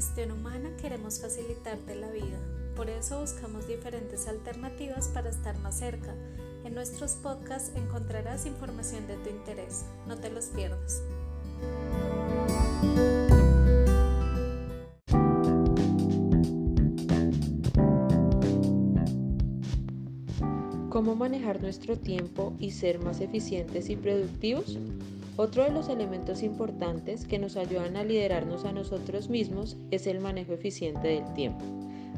gestión humana queremos facilitarte la vida. Por eso buscamos diferentes alternativas para estar más cerca. En nuestros podcasts encontrarás información de tu interés. No te los pierdas. ¿Cómo manejar nuestro tiempo y ser más eficientes y productivos? Otro de los elementos importantes que nos ayudan a liderarnos a nosotros mismos es el manejo eficiente del tiempo.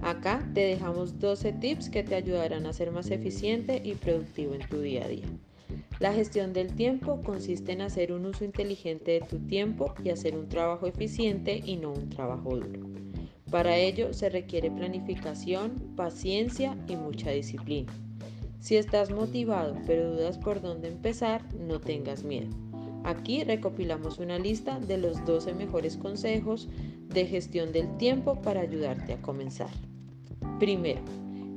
Acá te dejamos 12 tips que te ayudarán a ser más eficiente y productivo en tu día a día. La gestión del tiempo consiste en hacer un uso inteligente de tu tiempo y hacer un trabajo eficiente y no un trabajo duro. Para ello se requiere planificación, paciencia y mucha disciplina. Si estás motivado pero dudas por dónde empezar, no tengas miedo. Aquí recopilamos una lista de los 12 mejores consejos de gestión del tiempo para ayudarte a comenzar. Primero,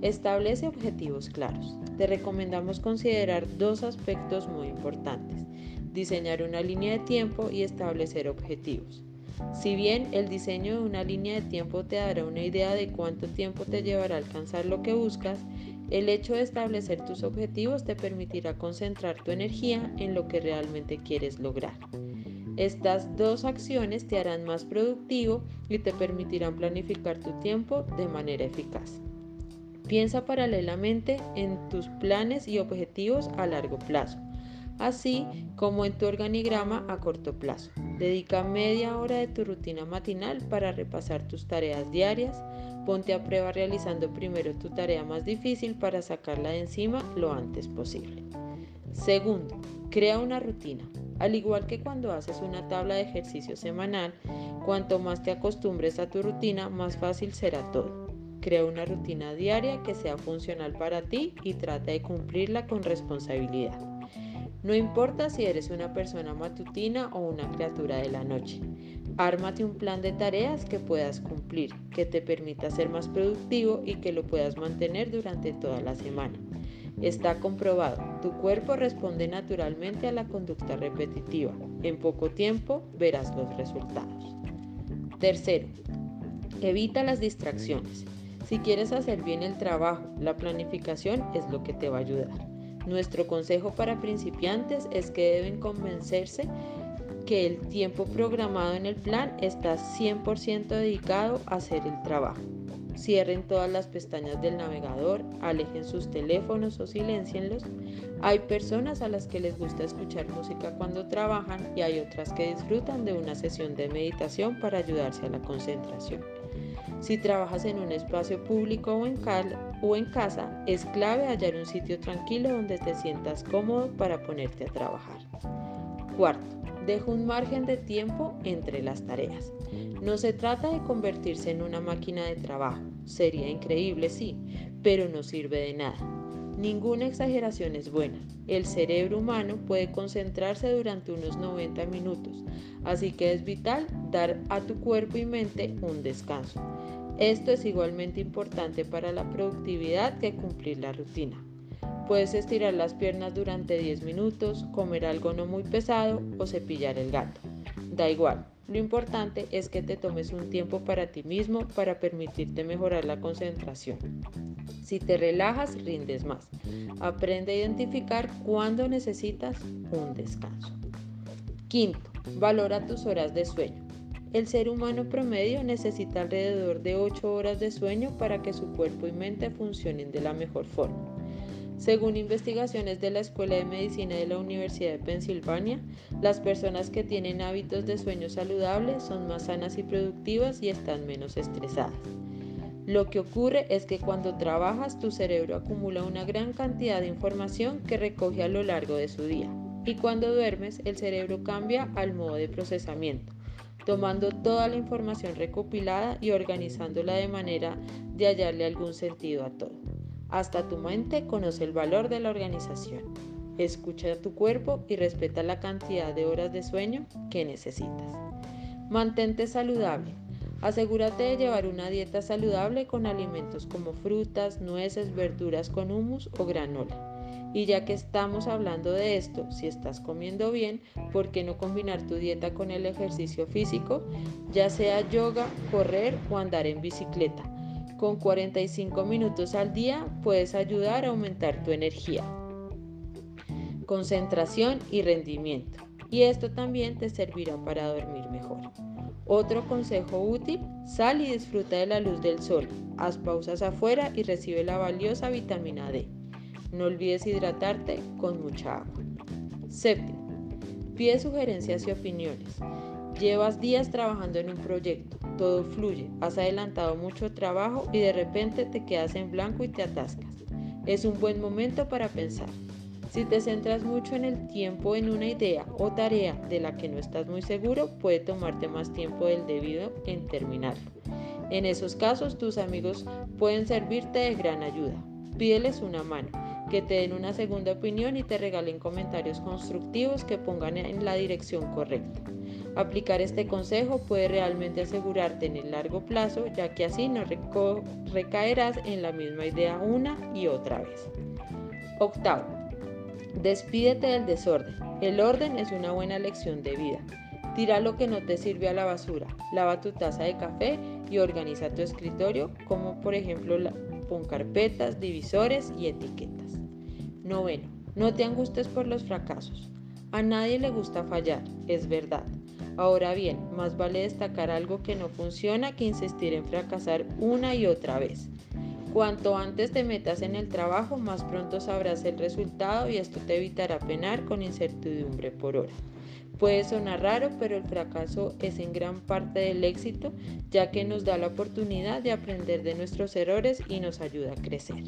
establece objetivos claros. Te recomendamos considerar dos aspectos muy importantes. Diseñar una línea de tiempo y establecer objetivos. Si bien el diseño de una línea de tiempo te dará una idea de cuánto tiempo te llevará a alcanzar lo que buscas, el hecho de establecer tus objetivos te permitirá concentrar tu energía en lo que realmente quieres lograr. Estas dos acciones te harán más productivo y te permitirán planificar tu tiempo de manera eficaz. Piensa paralelamente en tus planes y objetivos a largo plazo, así como en tu organigrama a corto plazo. Dedica media hora de tu rutina matinal para repasar tus tareas diarias, Ponte a prueba realizando primero tu tarea más difícil para sacarla de encima lo antes posible. Segundo, crea una rutina. Al igual que cuando haces una tabla de ejercicio semanal, cuanto más te acostumbres a tu rutina, más fácil será todo. Crea una rutina diaria que sea funcional para ti y trata de cumplirla con responsabilidad. No importa si eres una persona matutina o una criatura de la noche. Ármate un plan de tareas que puedas cumplir, que te permita ser más productivo y que lo puedas mantener durante toda la semana. Está comprobado, tu cuerpo responde naturalmente a la conducta repetitiva. En poco tiempo verás los resultados. Tercero, evita las distracciones. Si quieres hacer bien el trabajo, la planificación es lo que te va a ayudar. Nuestro consejo para principiantes es que deben convencerse que el tiempo programado en el plan está 100% dedicado a hacer el trabajo. Cierren todas las pestañas del navegador, alejen sus teléfonos o silencienlos. Hay personas a las que les gusta escuchar música cuando trabajan y hay otras que disfrutan de una sesión de meditación para ayudarse a la concentración. Si trabajas en un espacio público o en, o en casa, es clave hallar un sitio tranquilo donde te sientas cómodo para ponerte a trabajar. Cuarto, deja un margen de tiempo entre las tareas. No se trata de convertirse en una máquina de trabajo. Sería increíble, sí, pero no sirve de nada. Ninguna exageración es buena. El cerebro humano puede concentrarse durante unos 90 minutos, así que es vital dar a tu cuerpo y mente un descanso. Esto es igualmente importante para la productividad que cumplir la rutina. Puedes estirar las piernas durante 10 minutos, comer algo no muy pesado o cepillar el gato. Da igual, lo importante es que te tomes un tiempo para ti mismo para permitirte mejorar la concentración. Si te relajas, rindes más. Aprende a identificar cuándo necesitas un descanso. Quinto, valora tus horas de sueño. El ser humano promedio necesita alrededor de 8 horas de sueño para que su cuerpo y mente funcionen de la mejor forma. Según investigaciones de la Escuela de Medicina de la Universidad de Pensilvania, las personas que tienen hábitos de sueño saludables son más sanas y productivas y están menos estresadas. Lo que ocurre es que cuando trabajas tu cerebro acumula una gran cantidad de información que recoge a lo largo de su día y cuando duermes el cerebro cambia al modo de procesamiento, tomando toda la información recopilada y organizándola de manera de hallarle algún sentido a todo. Hasta tu mente conoce el valor de la organización. Escucha a tu cuerpo y respeta la cantidad de horas de sueño que necesitas. Mantente saludable. Asegúrate de llevar una dieta saludable con alimentos como frutas, nueces, verduras con humus o granola. Y ya que estamos hablando de esto, si estás comiendo bien, ¿por qué no combinar tu dieta con el ejercicio físico? Ya sea yoga, correr o andar en bicicleta. Con 45 minutos al día puedes ayudar a aumentar tu energía, concentración y rendimiento. Y esto también te servirá para dormir mejor. Otro consejo útil, sal y disfruta de la luz del sol. Haz pausas afuera y recibe la valiosa vitamina D. No olvides hidratarte con mucha agua. Séptimo, pide sugerencias y opiniones. Llevas días trabajando en un proyecto, todo fluye, has adelantado mucho trabajo y de repente te quedas en blanco y te atascas. Es un buen momento para pensar. Si te centras mucho en el tiempo en una idea o tarea de la que no estás muy seguro, puede tomarte más tiempo del debido en terminarlo. En esos casos, tus amigos pueden servirte de gran ayuda. Pídeles una mano que te den una segunda opinión y te regalen comentarios constructivos que pongan en la dirección correcta. Aplicar este consejo puede realmente asegurarte en el largo plazo, ya que así no recaerás en la misma idea una y otra vez. Octavo, despídete del desorden. El orden es una buena lección de vida. Tira lo que no te sirve a la basura, lava tu taza de café y organiza tu escritorio, como por ejemplo pon carpetas, divisores y etiquetas. Noveno, no te angustes por los fracasos. A nadie le gusta fallar, es verdad. Ahora bien, más vale destacar algo que no funciona que insistir en fracasar una y otra vez. Cuanto antes te metas en el trabajo, más pronto sabrás el resultado y esto te evitará penar con incertidumbre por hora. Puede sonar raro, pero el fracaso es en gran parte del éxito, ya que nos da la oportunidad de aprender de nuestros errores y nos ayuda a crecer.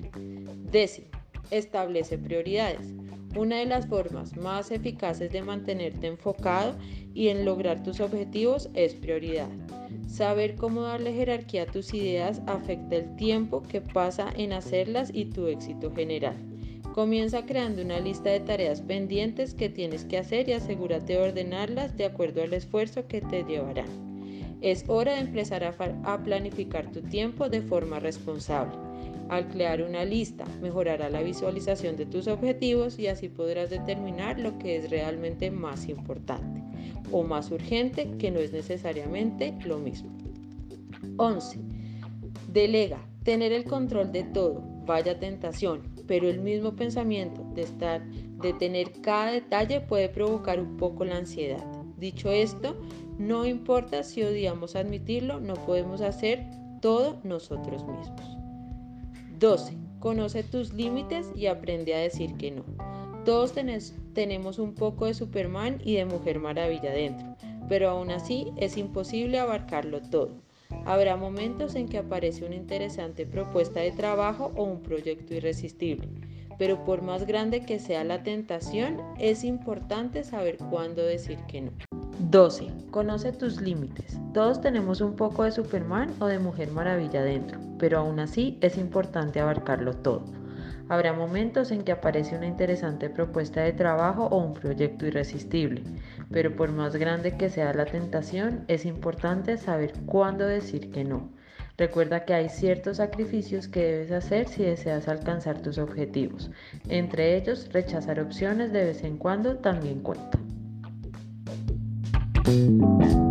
Décimo, establece prioridades. Una de las formas más eficaces de mantenerte enfocado y en lograr tus objetivos es prioridad. Saber cómo darle jerarquía a tus ideas afecta el tiempo que pasa en hacerlas y tu éxito general. Comienza creando una lista de tareas pendientes que tienes que hacer y asegúrate de ordenarlas de acuerdo al esfuerzo que te llevarán. Es hora de empezar a, planificar tu tiempo de forma responsable. Al crear una lista, mejorará la visualización de tus objetivos y así podrás determinar lo que es realmente más importante o más urgente que no es necesariamente lo mismo. 11. Delega. Tener el control de todo. Vaya tentación pero el mismo pensamiento de estar, de tener cada detalle puede provocar un poco la ansiedad. Dicho esto, no importa si odiamos admitirlo, no podemos hacer todo nosotros mismos. 12. Conoce tus límites y aprende a decir que no. Todos tenemos un poco de Superman y de Mujer Maravilla dentro, pero aún así es imposible abarcarlo todo. Habrá momentos en que aparece una interesante propuesta de trabajo o un proyecto irresistible, pero por más grande que sea la tentación, es importante saber cuándo decir que no. 12. Conoce tus límites. Todos tenemos un poco de Superman o de Mujer Maravilla dentro, pero aún así es importante abarcarlo todo. Habrá momentos en que aparece una interesante propuesta de trabajo o un proyecto irresistible, pero por más grande que sea la tentación, es importante saber cuándo decir que no. Recuerda que hay ciertos sacrificios que debes hacer si deseas alcanzar tus objetivos. Entre ellos, rechazar opciones de vez en cuando también cuenta. Thank you.